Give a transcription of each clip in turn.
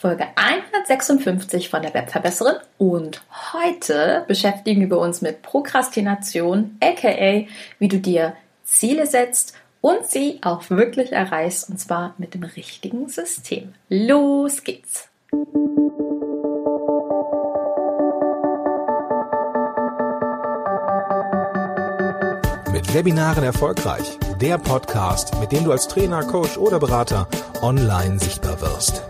Folge 156 von der Webverbesserin und heute beschäftigen wir uns mit Prokrastination, aka wie du dir Ziele setzt und sie auch wirklich erreichst und zwar mit dem richtigen System. Los geht's! Mit Webinaren erfolgreich. Der Podcast, mit dem du als Trainer, Coach oder Berater online sichtbar wirst.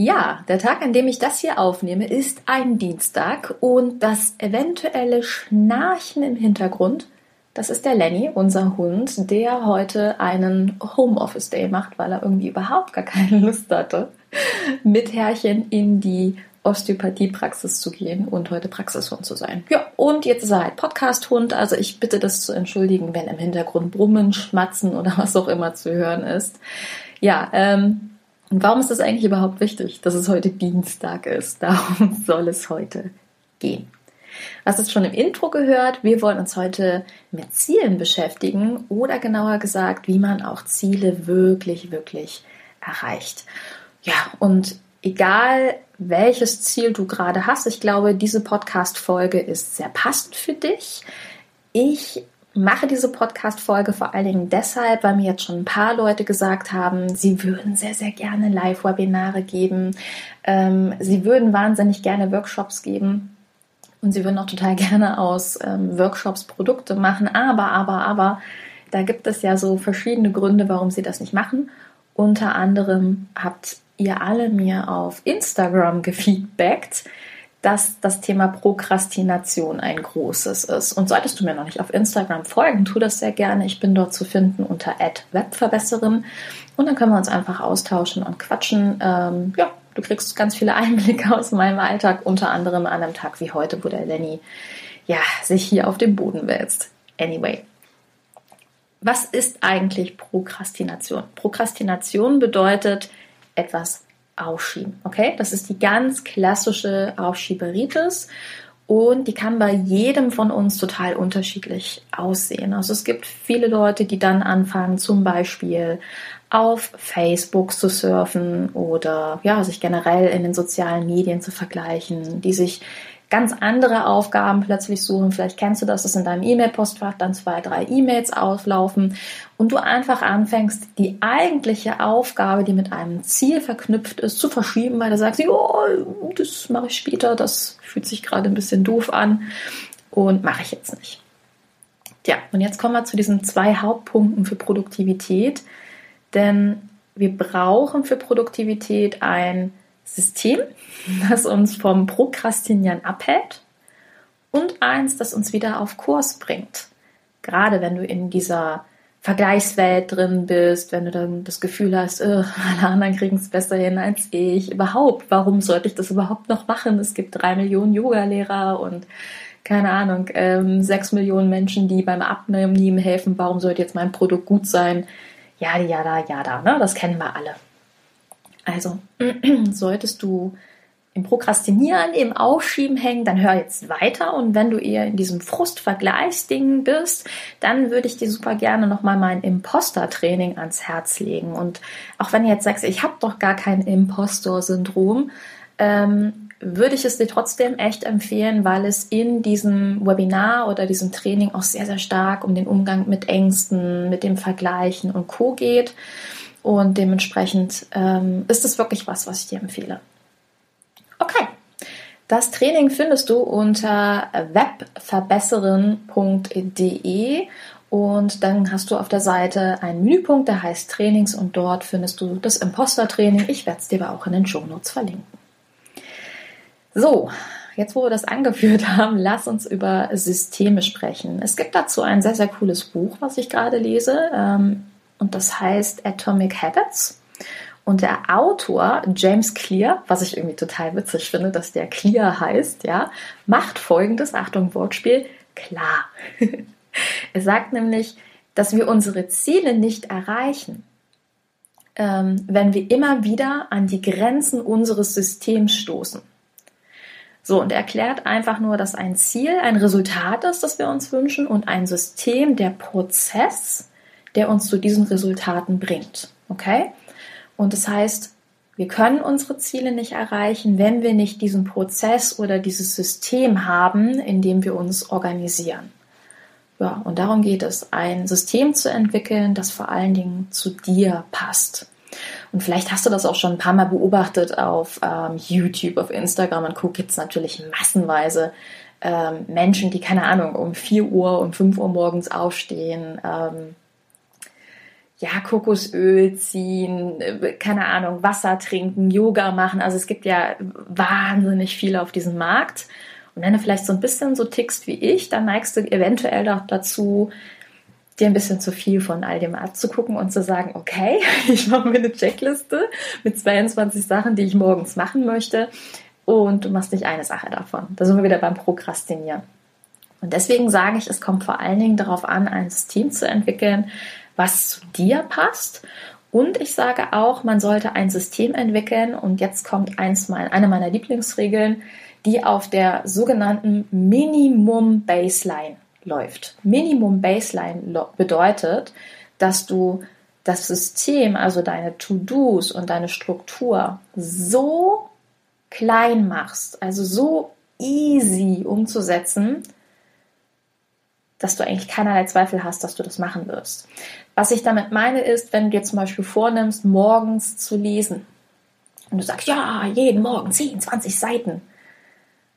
Ja, der Tag, an dem ich das hier aufnehme, ist ein Dienstag und das eventuelle Schnarchen im Hintergrund, das ist der Lenny, unser Hund, der heute einen Homeoffice Day macht, weil er irgendwie überhaupt gar keine Lust hatte, mit Herrchen in die Osteopathiepraxis zu gehen und heute Praxishund zu sein. Ja, und jetzt ist er halt Podcast-Hund, also ich bitte das zu entschuldigen, wenn im Hintergrund Brummen, Schmatzen oder was auch immer zu hören ist. Ja, ähm, und warum ist das eigentlich überhaupt wichtig, dass es heute Dienstag ist? Darum soll es heute gehen. Was ist schon im Intro gehört? Wir wollen uns heute mit Zielen beschäftigen oder genauer gesagt, wie man auch Ziele wirklich, wirklich erreicht. Ja, und egal welches Ziel du gerade hast, ich glaube, diese Podcast-Folge ist sehr passend für dich. Ich mache diese Podcast-Folge vor allen Dingen deshalb, weil mir jetzt schon ein paar Leute gesagt haben, sie würden sehr, sehr gerne Live-Webinare geben. Ähm, sie würden wahnsinnig gerne Workshops geben. Und sie würden auch total gerne aus ähm, Workshops Produkte machen. Aber, aber, aber, da gibt es ja so verschiedene Gründe, warum sie das nicht machen. Unter anderem habt ihr alle mir auf Instagram gefeedbackt, dass das Thema Prokrastination ein großes ist. Und solltest du mir noch nicht auf Instagram folgen, tu das sehr gerne. Ich bin dort zu finden unter @webverbesserin und dann können wir uns einfach austauschen und quatschen. Ähm, ja, du kriegst ganz viele Einblicke aus meinem Alltag, unter anderem an einem Tag wie heute, wo der Lenny ja sich hier auf dem Boden wälzt. Anyway. Was ist eigentlich Prokrastination? Prokrastination bedeutet etwas aufschieben. Okay, das ist die ganz klassische Aufschieberitis und die kann bei jedem von uns total unterschiedlich aussehen. Also es gibt viele Leute, die dann anfangen, zum Beispiel auf Facebook zu surfen oder ja, sich generell in den sozialen Medien zu vergleichen, die sich ganz andere Aufgaben plötzlich suchen. Vielleicht kennst du das, dass in deinem E-Mail-Postfach dann zwei, drei E-Mails auflaufen und du einfach anfängst, die eigentliche Aufgabe, die mit einem Ziel verknüpft ist, zu verschieben, weil du sagst, oh, das mache ich später, das fühlt sich gerade ein bisschen doof an und mache ich jetzt nicht. Tja, und jetzt kommen wir zu diesen zwei Hauptpunkten für Produktivität, denn wir brauchen für Produktivität ein System, das uns vom Prokrastinieren abhält und eins, das uns wieder auf Kurs bringt. Gerade wenn du in dieser Vergleichswelt drin bist, wenn du dann das Gefühl hast, alle anderen kriegen es besser hin als ich. Überhaupt, warum sollte ich das überhaupt noch machen? Es gibt drei Millionen Yoga-Lehrer und keine Ahnung, ähm, sechs Millionen Menschen, die beim Abnehmen helfen. Warum sollte jetzt mein Produkt gut sein? Ja, ja, da, ja, da, ne? Das kennen wir alle. Also solltest du im Prokrastinieren, im Aufschieben hängen, dann hör jetzt weiter. Und wenn du eher in diesem Frustvergleichsding bist, dann würde ich dir super gerne nochmal mein Imposter-Training ans Herz legen. Und auch wenn du jetzt sagst, ich habe doch gar kein Impostor-Syndrom, ähm, würde ich es dir trotzdem echt empfehlen, weil es in diesem Webinar oder diesem Training auch sehr, sehr stark um den Umgang mit Ängsten, mit dem Vergleichen und Co geht. Und dementsprechend ähm, ist es wirklich was, was ich dir empfehle. Okay. Das Training findest du unter webverbesserin.de und dann hast du auf der Seite einen Menüpunkt, der heißt Trainings und dort findest du das Imposter-Training. Ich werde es dir aber auch in den Show Notes verlinken. So, jetzt wo wir das angeführt haben, lass uns über Systeme sprechen. Es gibt dazu ein sehr, sehr cooles Buch, was ich gerade lese. Ähm, und das heißt Atomic Habits. Und der Autor James Clear, was ich irgendwie total witzig finde, dass der Clear heißt, ja, macht folgendes, Achtung, Wortspiel, klar. er sagt nämlich, dass wir unsere Ziele nicht erreichen, ähm, wenn wir immer wieder an die Grenzen unseres Systems stoßen. So, und er erklärt einfach nur, dass ein Ziel ein Resultat ist, das wir uns wünschen und ein System der Prozess, der uns zu diesen Resultaten bringt. Okay? Und das heißt, wir können unsere Ziele nicht erreichen, wenn wir nicht diesen Prozess oder dieses System haben, in dem wir uns organisieren. Ja, und darum geht es, ein System zu entwickeln, das vor allen Dingen zu dir passt. Und vielleicht hast du das auch schon ein paar Mal beobachtet auf ähm, YouTube, auf Instagram und Co. gibt es natürlich massenweise ähm, Menschen, die, keine Ahnung, um 4 Uhr, um 5 Uhr morgens aufstehen, ähm, ja, Kokosöl ziehen, äh, keine Ahnung, Wasser trinken, Yoga machen. Also es gibt ja wahnsinnig viel auf diesem Markt. Und wenn du vielleicht so ein bisschen so tickst wie ich, dann neigst du eventuell auch dazu, dir ein bisschen zu viel von all dem abzugucken und zu sagen, okay, ich mache mir eine Checkliste mit 22 Sachen, die ich morgens machen möchte. Und du machst nicht eine Sache davon. Da sind wir wieder beim Prokrastinieren. Und deswegen sage ich, es kommt vor allen Dingen darauf an, ein System zu entwickeln, was zu dir passt. Und ich sage auch, man sollte ein System entwickeln. Und jetzt kommt eins mein, eine meiner Lieblingsregeln, die auf der sogenannten Minimum Baseline läuft. Minimum Baseline bedeutet, dass du das System, also deine To-Dos und deine Struktur so klein machst, also so easy umzusetzen, dass du eigentlich keinerlei Zweifel hast, dass du das machen wirst. Was ich damit meine ist, wenn du dir zum Beispiel vornimmst, morgens zu lesen und du sagst, ja, jeden Morgen 10, 20 Seiten.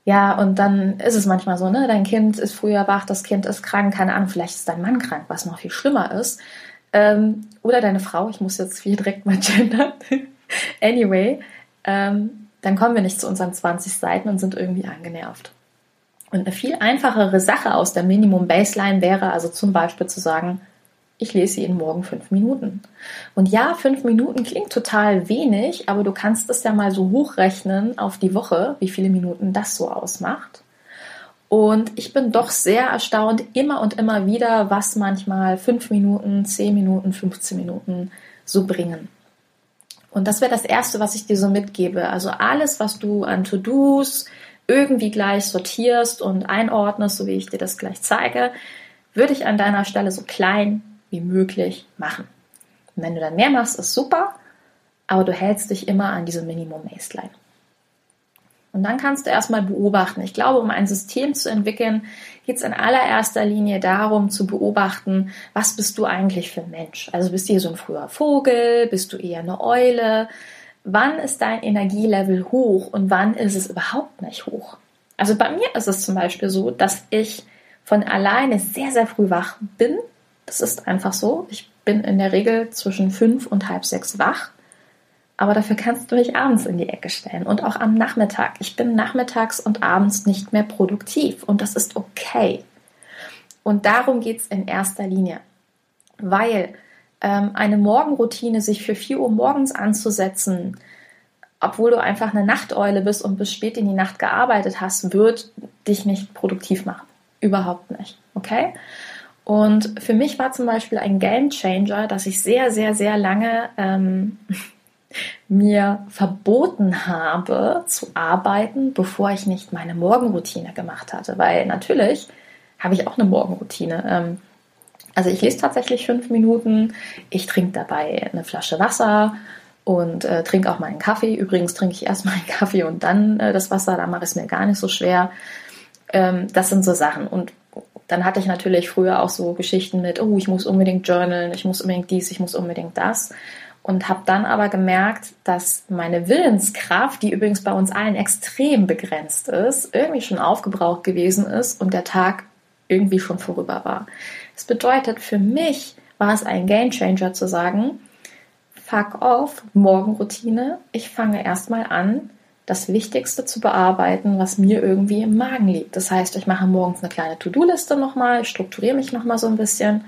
Ja, und dann ist es manchmal so, ne? Dein Kind ist früher wach, das Kind ist krank, keine Ahnung, vielleicht ist dein Mann krank, was noch viel schlimmer ist. Ähm, oder deine Frau, ich muss jetzt viel direkt mal gendern. anyway, ähm, dann kommen wir nicht zu unseren 20 Seiten und sind irgendwie angenervt. Und eine viel einfachere Sache aus der Minimum Baseline wäre also zum Beispiel zu sagen, ich lese jeden Morgen fünf Minuten. Und ja, fünf Minuten klingt total wenig, aber du kannst es ja mal so hochrechnen auf die Woche, wie viele Minuten das so ausmacht. Und ich bin doch sehr erstaunt immer und immer wieder, was manchmal fünf Minuten, zehn Minuten, 15 Minuten so bringen. Und das wäre das Erste, was ich dir so mitgebe. Also alles, was du an To-Dos, irgendwie gleich sortierst und einordnest, so wie ich dir das gleich zeige, würde ich an deiner Stelle so klein wie möglich machen. Und wenn du dann mehr machst, ist super, aber du hältst dich immer an diese Minimum Baseline. Und dann kannst du erstmal beobachten. Ich glaube, um ein System zu entwickeln, geht es in allererster Linie darum zu beobachten, was bist du eigentlich für ein Mensch? Also bist du hier so ein früher Vogel? Bist du eher eine Eule? Wann ist dein Energielevel hoch und wann ist es überhaupt nicht hoch. Also bei mir ist es zum Beispiel so, dass ich von alleine sehr, sehr früh wach bin. Das ist einfach so. Ich bin in der Regel zwischen fünf und halb sechs wach. Aber dafür kannst du mich abends in die Ecke stellen und auch am Nachmittag. Ich bin nachmittags und abends nicht mehr produktiv und das ist okay. Und darum geht es in erster Linie. Weil ähm, eine Morgenroutine sich für 4 Uhr morgens anzusetzen, obwohl du einfach eine Nachteule bist und bis spät in die Nacht gearbeitet hast, wird dich nicht produktiv machen. Überhaupt nicht. Okay? Und für mich war zum Beispiel ein Game Changer, dass ich sehr, sehr, sehr lange ähm, mir verboten habe zu arbeiten, bevor ich nicht meine Morgenroutine gemacht hatte. Weil natürlich habe ich auch eine Morgenroutine. Ähm, also ich lese tatsächlich fünf Minuten. Ich trinke dabei eine Flasche Wasser und äh, trinke auch mal einen Kaffee. Übrigens trinke ich erstmal einen Kaffee und dann äh, das Wasser. Da mache ich es mir gar nicht so schwer. Ähm, das sind so Sachen. Und dann hatte ich natürlich früher auch so Geschichten mit, oh, ich muss unbedingt journalen, ich muss unbedingt dies, ich muss unbedingt das. Und habe dann aber gemerkt, dass meine Willenskraft, die übrigens bei uns allen extrem begrenzt ist, irgendwie schon aufgebraucht gewesen ist und der Tag irgendwie schon vorüber war. Das bedeutet, für mich war es ein Gamechanger zu sagen, fuck off, Morgenroutine. Ich fange erstmal an, das Wichtigste zu bearbeiten, was mir irgendwie im Magen liegt. Das heißt, ich mache morgens eine kleine To-Do-Liste nochmal, strukturiere mich nochmal so ein bisschen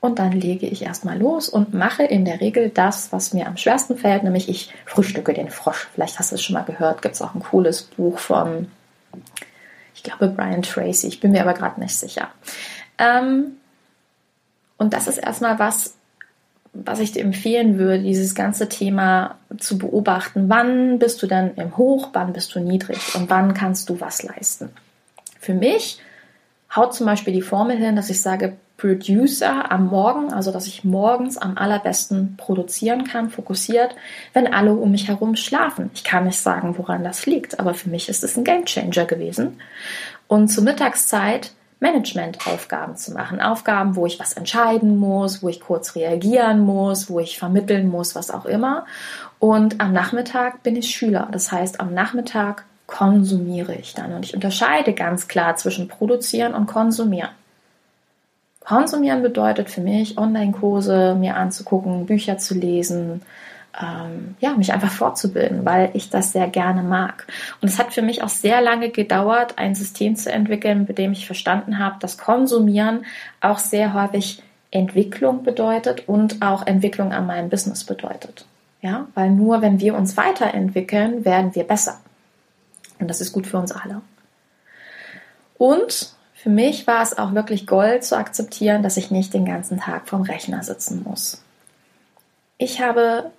und dann lege ich erstmal los und mache in der Regel das, was mir am schwersten fällt, nämlich ich frühstücke den Frosch. Vielleicht hast du es schon mal gehört, gibt es auch ein cooles Buch von, ich glaube, Brian Tracy, ich bin mir aber gerade nicht sicher. Ähm, und das ist erstmal was, was ich dir empfehlen würde, dieses ganze Thema zu beobachten. Wann bist du dann im Hoch, wann bist du niedrig und wann kannst du was leisten? Für mich haut zum Beispiel die Formel hin, dass ich sage, Producer am Morgen, also dass ich morgens am allerbesten produzieren kann, fokussiert, wenn alle um mich herum schlafen. Ich kann nicht sagen, woran das liegt, aber für mich ist es ein Gamechanger gewesen. Und zur Mittagszeit Managementaufgaben zu machen. Aufgaben, wo ich was entscheiden muss, wo ich kurz reagieren muss, wo ich vermitteln muss, was auch immer. Und am Nachmittag bin ich Schüler. Das heißt, am Nachmittag konsumiere ich dann. Und ich unterscheide ganz klar zwischen produzieren und konsumieren. Konsumieren bedeutet für mich, Online-Kurse mir anzugucken, Bücher zu lesen, ähm, ja, mich einfach fortzubilden, weil ich das sehr gerne mag. Und es hat für mich auch sehr lange gedauert, ein System zu entwickeln, mit dem ich verstanden habe, dass Konsumieren auch sehr häufig Entwicklung bedeutet und auch Entwicklung an meinem Business bedeutet. Ja, weil nur wenn wir uns weiterentwickeln, werden wir besser. Und das ist gut für uns alle. Und für mich war es auch wirklich Gold zu akzeptieren, dass ich nicht den ganzen Tag vorm Rechner sitzen muss. Ich habe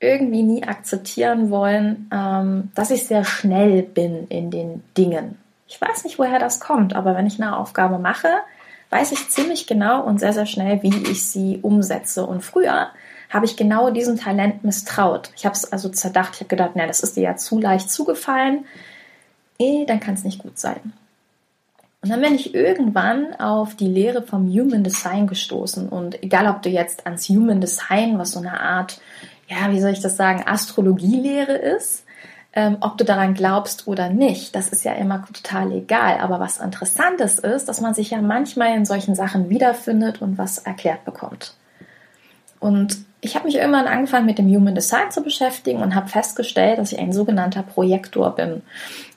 irgendwie nie akzeptieren wollen, ähm, dass ich sehr schnell bin in den Dingen. Ich weiß nicht, woher das kommt, aber wenn ich eine Aufgabe mache, weiß ich ziemlich genau und sehr, sehr schnell, wie ich sie umsetze. Und früher habe ich genau diesem Talent misstraut. Ich habe es also zerdacht. Ich habe gedacht, na, das ist dir ja zu leicht zugefallen. Eh, dann kann es nicht gut sein. Und dann bin ich irgendwann auf die Lehre vom Human Design gestoßen. Und egal, ob du jetzt ans Human Design, was so eine Art, ja, wie soll ich das sagen, Astrologielehre ist, ähm, ob du daran glaubst oder nicht, das ist ja immer total egal. Aber was interessantes ist, dass man sich ja manchmal in solchen Sachen wiederfindet und was erklärt bekommt. Und ich habe mich irgendwann angefangen mit dem Human Design zu beschäftigen und habe festgestellt, dass ich ein sogenannter Projektor bin.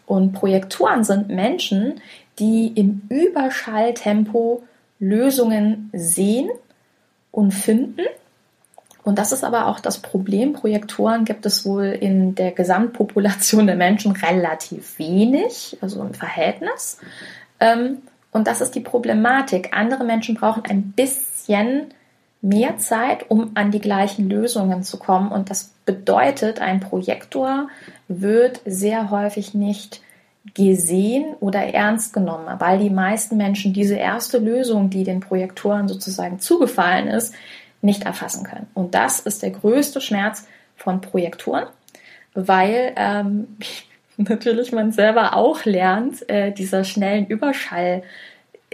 Und Projektoren sind Menschen, die im Überschalltempo Lösungen sehen und finden. Und das ist aber auch das Problem. Projektoren gibt es wohl in der Gesamtpopulation der Menschen relativ wenig, also im Verhältnis. Ähm, und das ist die Problematik. Andere Menschen brauchen ein bisschen mehr Zeit, um an die gleichen Lösungen zu kommen. Und das bedeutet, ein Projektor wird sehr häufig nicht gesehen oder ernst genommen, weil die meisten Menschen diese erste Lösung, die den Projektoren sozusagen zugefallen ist, nicht erfassen können. Und das ist der größte Schmerz von Projektoren, weil ähm, natürlich man selber auch lernt, äh, dieser schnellen Überschall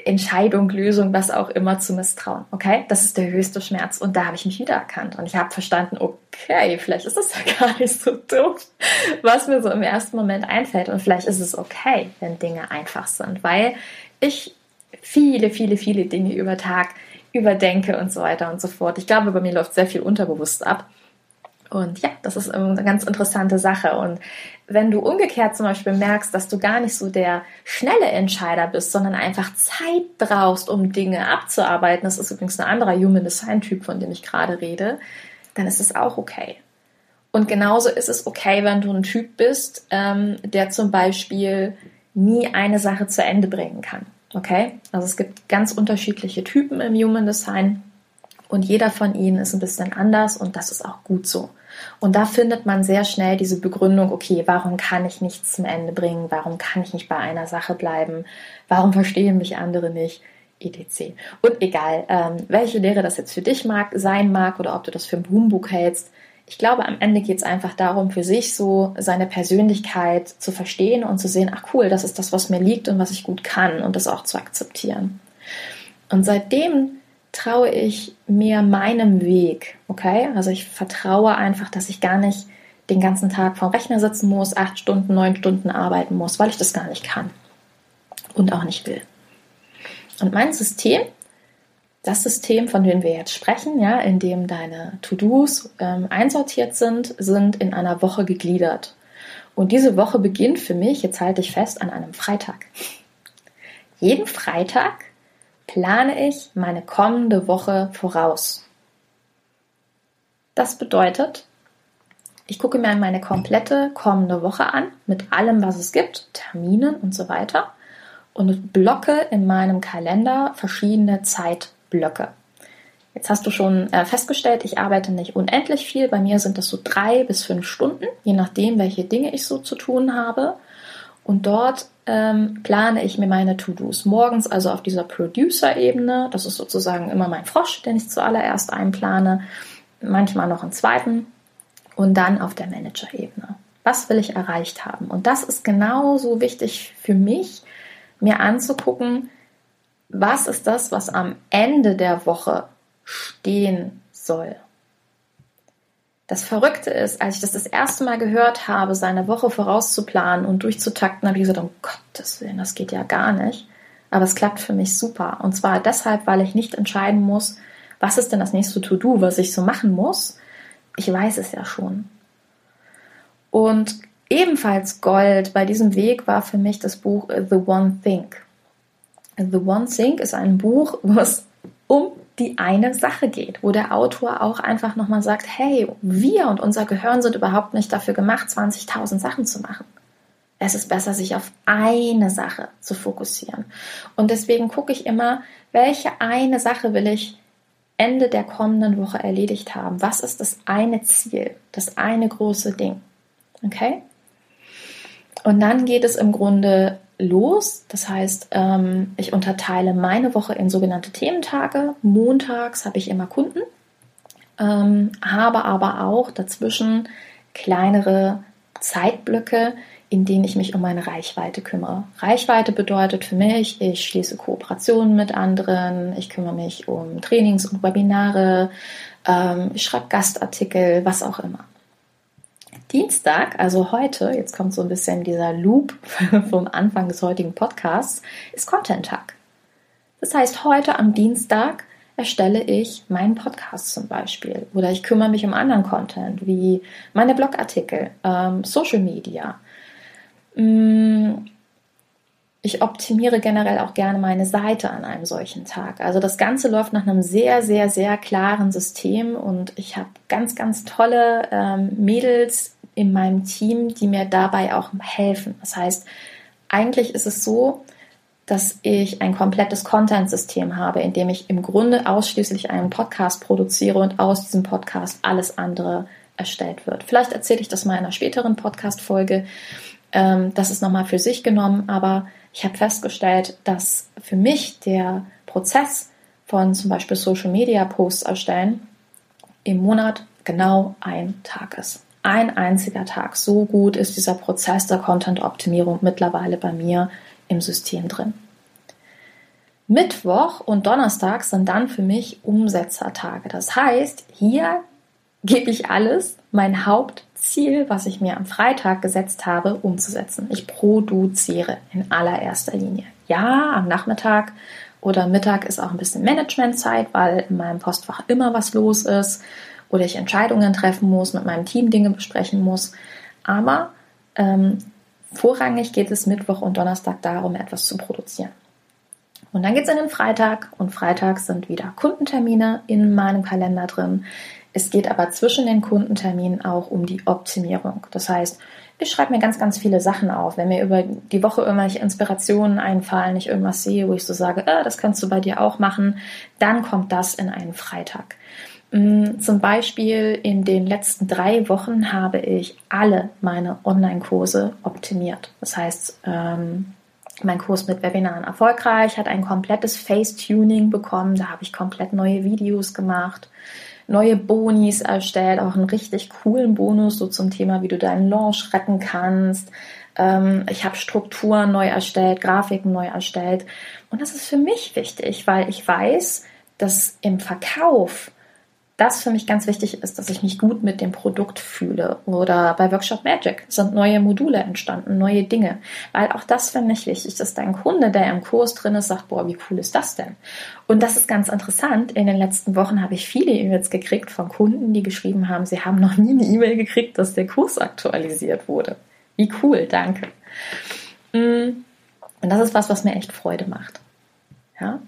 Entscheidung, Lösung, was auch immer zu misstrauen. Okay, das ist der höchste Schmerz. Und da habe ich mich wiedererkannt und ich habe verstanden, okay, vielleicht ist das ja gar nicht so doof, was mir so im ersten Moment einfällt. Und vielleicht ist es okay, wenn Dinge einfach sind, weil ich viele, viele, viele Dinge über Tag überdenke und so weiter und so fort. Ich glaube, bei mir läuft sehr viel unterbewusst ab. Und ja, das ist eine ganz interessante Sache. Und wenn du umgekehrt zum Beispiel merkst, dass du gar nicht so der schnelle Entscheider bist, sondern einfach Zeit brauchst, um Dinge abzuarbeiten, das ist übrigens ein anderer Human Design Typ, von dem ich gerade rede, dann ist es auch okay. Und genauso ist es okay, wenn du ein Typ bist, ähm, der zum Beispiel nie eine Sache zu Ende bringen kann. Okay? Also es gibt ganz unterschiedliche Typen im Human Design. Und jeder von ihnen ist ein bisschen anders und das ist auch gut so. Und da findet man sehr schnell diese Begründung, okay, warum kann ich nichts zum Ende bringen? Warum kann ich nicht bei einer Sache bleiben? Warum verstehen mich andere nicht? etc. Und egal, ähm, welche Lehre das jetzt für dich mag, sein mag oder ob du das für ein Humbug hältst, ich glaube, am Ende geht es einfach darum, für sich so seine Persönlichkeit zu verstehen und zu sehen, ach cool, das ist das, was mir liegt und was ich gut kann und das auch zu akzeptieren. Und seitdem traue ich mir meinem Weg, okay? Also ich vertraue einfach, dass ich gar nicht den ganzen Tag vorm Rechner sitzen muss, acht Stunden, neun Stunden arbeiten muss, weil ich das gar nicht kann und auch nicht will. Und mein System, das System, von dem wir jetzt sprechen, ja, in dem deine To-Dos ähm, einsortiert sind, sind in einer Woche gegliedert. Und diese Woche beginnt für mich, jetzt halte ich fest, an einem Freitag. Jeden Freitag plane ich meine kommende Woche voraus. Das bedeutet, ich gucke mir meine komplette kommende Woche an, mit allem, was es gibt, Terminen und so weiter, und blocke in meinem Kalender verschiedene Zeitblöcke. Jetzt hast du schon äh, festgestellt, ich arbeite nicht unendlich viel. Bei mir sind das so drei bis fünf Stunden, je nachdem, welche Dinge ich so zu tun habe. Und dort ähm, plane ich mir meine To-Dos. Morgens also auf dieser Producer-Ebene. Das ist sozusagen immer mein Frosch, den ich zuallererst einplane. Manchmal noch einen zweiten. Und dann auf der Manager-Ebene. Was will ich erreicht haben? Und das ist genauso wichtig für mich, mir anzugucken, was ist das, was am Ende der Woche stehen soll. Das Verrückte ist, als ich das das erste Mal gehört habe, seine Woche vorauszuplanen und durchzutakten, habe ich gesagt, um Gottes Willen, das geht ja gar nicht. Aber es klappt für mich super. Und zwar deshalb, weil ich nicht entscheiden muss, was ist denn das nächste To-Do, was ich so machen muss. Ich weiß es ja schon. Und ebenfalls Gold bei diesem Weg war für mich das Buch The One Thing. The One Thing ist ein Buch, wo es um die eine Sache geht, wo der Autor auch einfach nochmal sagt, hey, wir und unser Gehirn sind überhaupt nicht dafür gemacht, 20.000 Sachen zu machen. Es ist besser, sich auf eine Sache zu fokussieren. Und deswegen gucke ich immer, welche eine Sache will ich Ende der kommenden Woche erledigt haben? Was ist das eine Ziel, das eine große Ding? Okay? Und dann geht es im Grunde los. Das heißt, ähm, ich unterteile meine Woche in sogenannte Thementage. Montags habe ich immer Kunden, ähm, habe aber auch dazwischen kleinere Zeitblöcke, in denen ich mich um meine Reichweite kümmere. Reichweite bedeutet für mich, ich schließe Kooperationen mit anderen, ich kümmere mich um Trainings und Webinare, ähm, ich schreibe Gastartikel, was auch immer. Dienstag, also heute, jetzt kommt so ein bisschen dieser Loop vom Anfang des heutigen Podcasts, ist Content-Tag. Das heißt, heute am Dienstag erstelle ich meinen Podcast zum Beispiel oder ich kümmere mich um anderen Content wie meine Blogartikel, ähm, Social Media. Mm, ich optimiere generell auch gerne meine Seite an einem solchen Tag. Also das Ganze läuft nach einem sehr, sehr, sehr klaren System und ich habe ganz, ganz tolle ähm, Mädels in meinem Team, die mir dabei auch helfen. Das heißt, eigentlich ist es so, dass ich ein komplettes Content-System habe, in dem ich im Grunde ausschließlich einen Podcast produziere und aus diesem Podcast alles andere erstellt wird. Vielleicht erzähle ich das mal in einer späteren Podcast-Folge. Ähm, das ist nochmal für sich genommen, aber ich habe festgestellt, dass für mich der Prozess von zum Beispiel Social Media Posts erstellen im Monat genau ein Tag ist ein einziger Tag. So gut ist dieser Prozess der Content-Optimierung mittlerweile bei mir im System drin. Mittwoch und Donnerstag sind dann für mich Umsetzertage. Das heißt, hier gebe ich alles, mein Hauptziel, was ich mir am Freitag gesetzt habe, umzusetzen. Ich produziere in allererster Linie. Ja, am Nachmittag oder Mittag ist auch ein bisschen Managementzeit, weil in meinem Postfach immer was los ist oder ich Entscheidungen treffen muss, mit meinem Team Dinge besprechen muss. Aber ähm, vorrangig geht es Mittwoch und Donnerstag darum, etwas zu produzieren. Und dann geht es in den Freitag und Freitag sind wieder Kundentermine in meinem Kalender drin. Es geht aber zwischen den Kundenterminen auch um die Optimierung. Das heißt, ich schreibe mir ganz, ganz viele Sachen auf. Wenn mir über die Woche irgendwelche Inspirationen einfallen, ich irgendwas sehe, wo ich so sage, äh, das kannst du bei dir auch machen, dann kommt das in einen Freitag. Mm, zum Beispiel in den letzten drei Wochen habe ich alle meine Online-Kurse optimiert. Das heißt, ähm, mein Kurs mit Webinaren erfolgreich hat ein komplettes Face-Tuning bekommen. Da habe ich komplett neue Videos gemacht, neue Bonis erstellt, auch einen richtig coolen Bonus so zum Thema, wie du deinen Launch retten kannst. Ähm, ich habe Strukturen neu erstellt, Grafiken neu erstellt. Und das ist für mich wichtig, weil ich weiß, dass im Verkauf das für mich ganz wichtig ist, dass ich mich gut mit dem Produkt fühle. Oder bei Workshop Magic sind neue Module entstanden, neue Dinge. Weil auch das finde ich wichtig, dass dein Kunde, der im Kurs drin ist, sagt, boah, wie cool ist das denn? Und das ist ganz interessant. In den letzten Wochen habe ich viele E-Mails gekriegt von Kunden, die geschrieben haben, sie haben noch nie eine E-Mail gekriegt, dass der Kurs aktualisiert wurde. Wie cool, danke. Mm. Und das ist was, was mir echt Freude macht. Ja?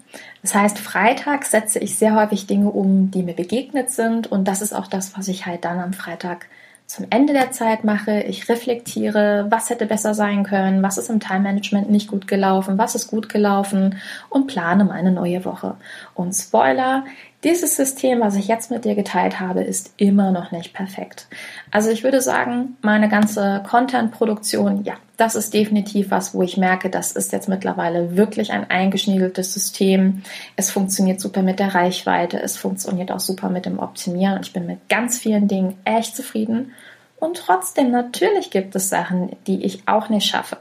Das heißt, Freitag setze ich sehr häufig Dinge um, die mir begegnet sind. Und das ist auch das, was ich halt dann am Freitag zum Ende der Zeit mache. Ich reflektiere, was hätte besser sein können, was ist im Time Management nicht gut gelaufen, was ist gut gelaufen und plane meine neue Woche. Und Spoiler, dieses System, was ich jetzt mit dir geteilt habe, ist immer noch nicht perfekt. Also ich würde sagen, meine ganze Content-Produktion, ja, das ist definitiv was, wo ich merke, das ist jetzt mittlerweile wirklich ein eingeschniedeltes System. Es funktioniert super mit der Reichweite, es funktioniert auch super mit dem Optimieren. Ich bin mit ganz vielen Dingen echt zufrieden. Und trotzdem, natürlich gibt es Sachen, die ich auch nicht schaffe.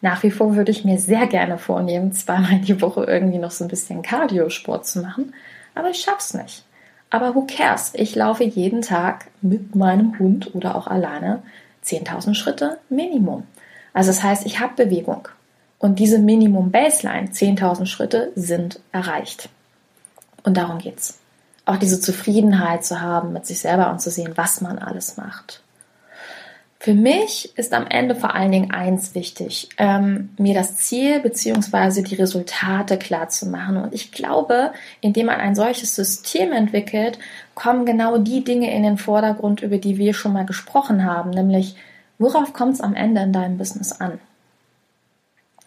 Nach wie vor würde ich mir sehr gerne vornehmen, zweimal die Woche irgendwie noch so ein bisschen Cardio-Sport zu machen aber ich schaff's nicht. Aber who cares? Ich laufe jeden Tag mit meinem Hund oder auch alleine 10.000 Schritte Minimum. Also das heißt, ich habe Bewegung. Und diese Minimum Baseline, 10.000 Schritte, sind erreicht. Und darum geht's. Auch diese Zufriedenheit zu haben mit sich selber und zu sehen, was man alles macht. Für mich ist am Ende vor allen Dingen eins wichtig, ähm, mir das Ziel bzw. die Resultate klar zu machen. Und ich glaube, indem man ein solches System entwickelt, kommen genau die Dinge in den Vordergrund, über die wir schon mal gesprochen haben, nämlich worauf kommt es am Ende in deinem Business an?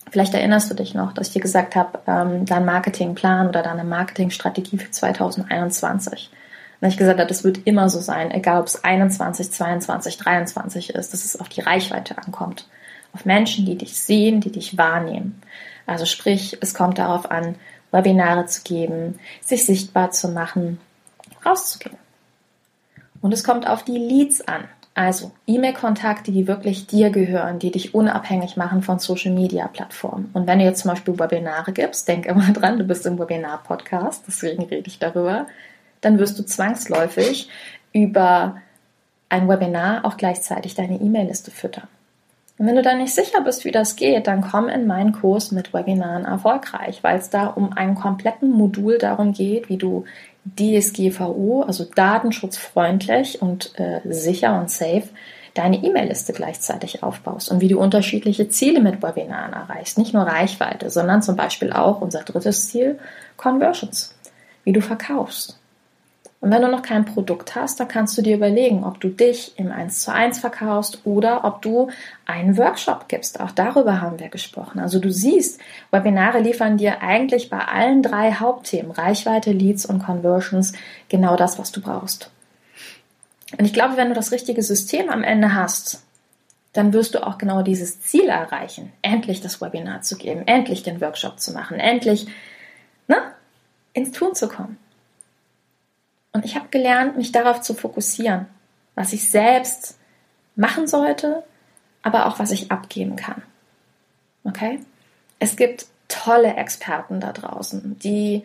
Vielleicht erinnerst du dich noch, dass ich dir gesagt habe, ähm, dein Marketingplan oder deine Marketingstrategie für 2021 und ich gesagt habe, das wird immer so sein, egal ob es 21, 22, 23 ist, dass es auf die Reichweite ankommt. Auf Menschen, die dich sehen, die dich wahrnehmen. Also sprich, es kommt darauf an, Webinare zu geben, sich sichtbar zu machen, rauszugehen. Und es kommt auf die Leads an. Also E-Mail-Kontakte, die wirklich dir gehören, die dich unabhängig machen von Social-Media-Plattformen. Und wenn du jetzt zum Beispiel Webinare gibst, denk immer dran, du bist im Webinar-Podcast, deswegen rede ich darüber dann wirst du zwangsläufig über ein Webinar auch gleichzeitig deine E-Mail-Liste füttern. Und wenn du da nicht sicher bist, wie das geht, dann komm in meinen Kurs mit Webinaren erfolgreich, weil es da um einen kompletten Modul darum geht, wie du DSGVO, also datenschutzfreundlich und äh, sicher und safe, deine E-Mail-Liste gleichzeitig aufbaust und wie du unterschiedliche Ziele mit Webinaren erreichst. Nicht nur Reichweite, sondern zum Beispiel auch unser drittes Ziel, Conversions, wie du verkaufst. Und wenn du noch kein Produkt hast, dann kannst du dir überlegen, ob du dich im 1 zu 1 verkaufst oder ob du einen Workshop gibst. Auch darüber haben wir gesprochen. Also du siehst, Webinare liefern dir eigentlich bei allen drei Hauptthemen, Reichweite, Leads und Conversions, genau das, was du brauchst. Und ich glaube, wenn du das richtige System am Ende hast, dann wirst du auch genau dieses Ziel erreichen, endlich das Webinar zu geben, endlich den Workshop zu machen, endlich ne, ins Tun zu kommen. Und ich habe gelernt, mich darauf zu fokussieren, was ich selbst machen sollte, aber auch was ich abgeben kann. Okay? Es gibt tolle Experten da draußen, die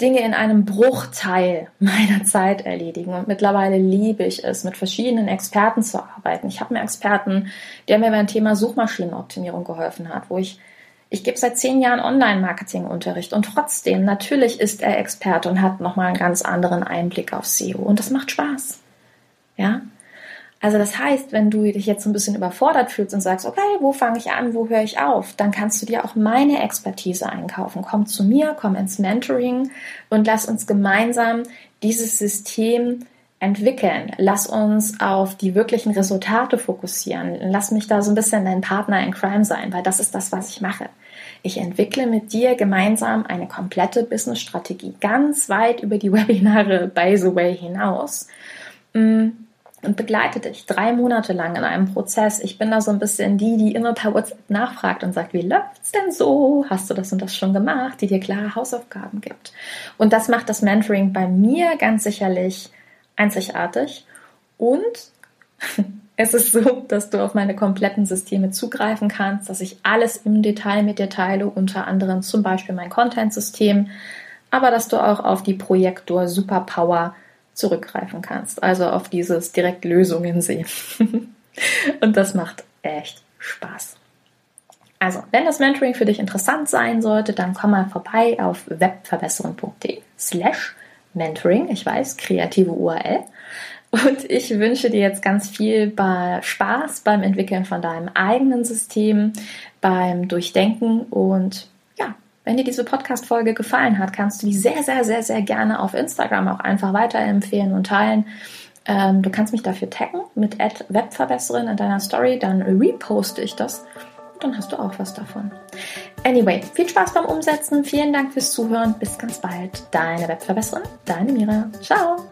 Dinge in einem Bruchteil meiner Zeit erledigen. Und mittlerweile liebe ich es, mit verschiedenen Experten zu arbeiten. Ich habe mir Experten, der mir beim Thema Suchmaschinenoptimierung geholfen hat, wo ich ich gebe seit zehn Jahren Online-Marketing-Unterricht und trotzdem, natürlich ist er Experte und hat nochmal einen ganz anderen Einblick auf SEO und das macht Spaß. Ja? Also das heißt, wenn du dich jetzt ein bisschen überfordert fühlst und sagst, okay, wo fange ich an, wo höre ich auf, dann kannst du dir auch meine Expertise einkaufen. Komm zu mir, komm ins Mentoring und lass uns gemeinsam dieses System entwickeln. Lass uns auf die wirklichen Resultate fokussieren. Lass mich da so ein bisschen dein Partner in Crime sein, weil das ist das, was ich mache. Ich entwickle mit dir gemeinsam eine komplette Business-Strategie, ganz weit über die Webinare, by the way, hinaus. Mm, und begleite dich drei Monate lang in einem Prozess. Ich bin da so ein bisschen die, die immer per WhatsApp nachfragt und sagt, wie läuft's denn so? Hast du das und das schon gemacht? Die dir klare Hausaufgaben gibt. Und das macht das Mentoring bei mir ganz sicherlich einzigartig. Und Es ist so, dass du auf meine kompletten Systeme zugreifen kannst, dass ich alles im Detail mit dir teile, unter anderem zum Beispiel mein Content-System, aber dass du auch auf die Projektor Superpower zurückgreifen kannst, also auf dieses direkt Lösungen sehen. Und das macht echt Spaß. Also, wenn das Mentoring für dich interessant sein sollte, dann komm mal vorbei auf webverbesserung.de slash Mentoring. Ich weiß, kreative URL. Und ich wünsche dir jetzt ganz viel Spaß beim Entwickeln von deinem eigenen System, beim Durchdenken und ja, Wenn dir diese Podcast-Folge gefallen hat, kannst du die sehr, sehr, sehr, sehr gerne auf Instagram auch einfach weiterempfehlen und teilen. Ähm, du kannst mich dafür taggen mit Webverbesserin in deiner Story, dann reposte ich das. Dann hast du auch was davon. Anyway, viel Spaß beim Umsetzen. Vielen Dank fürs Zuhören. Bis ganz bald. Deine Webverbesserin, deine Mira. Ciao.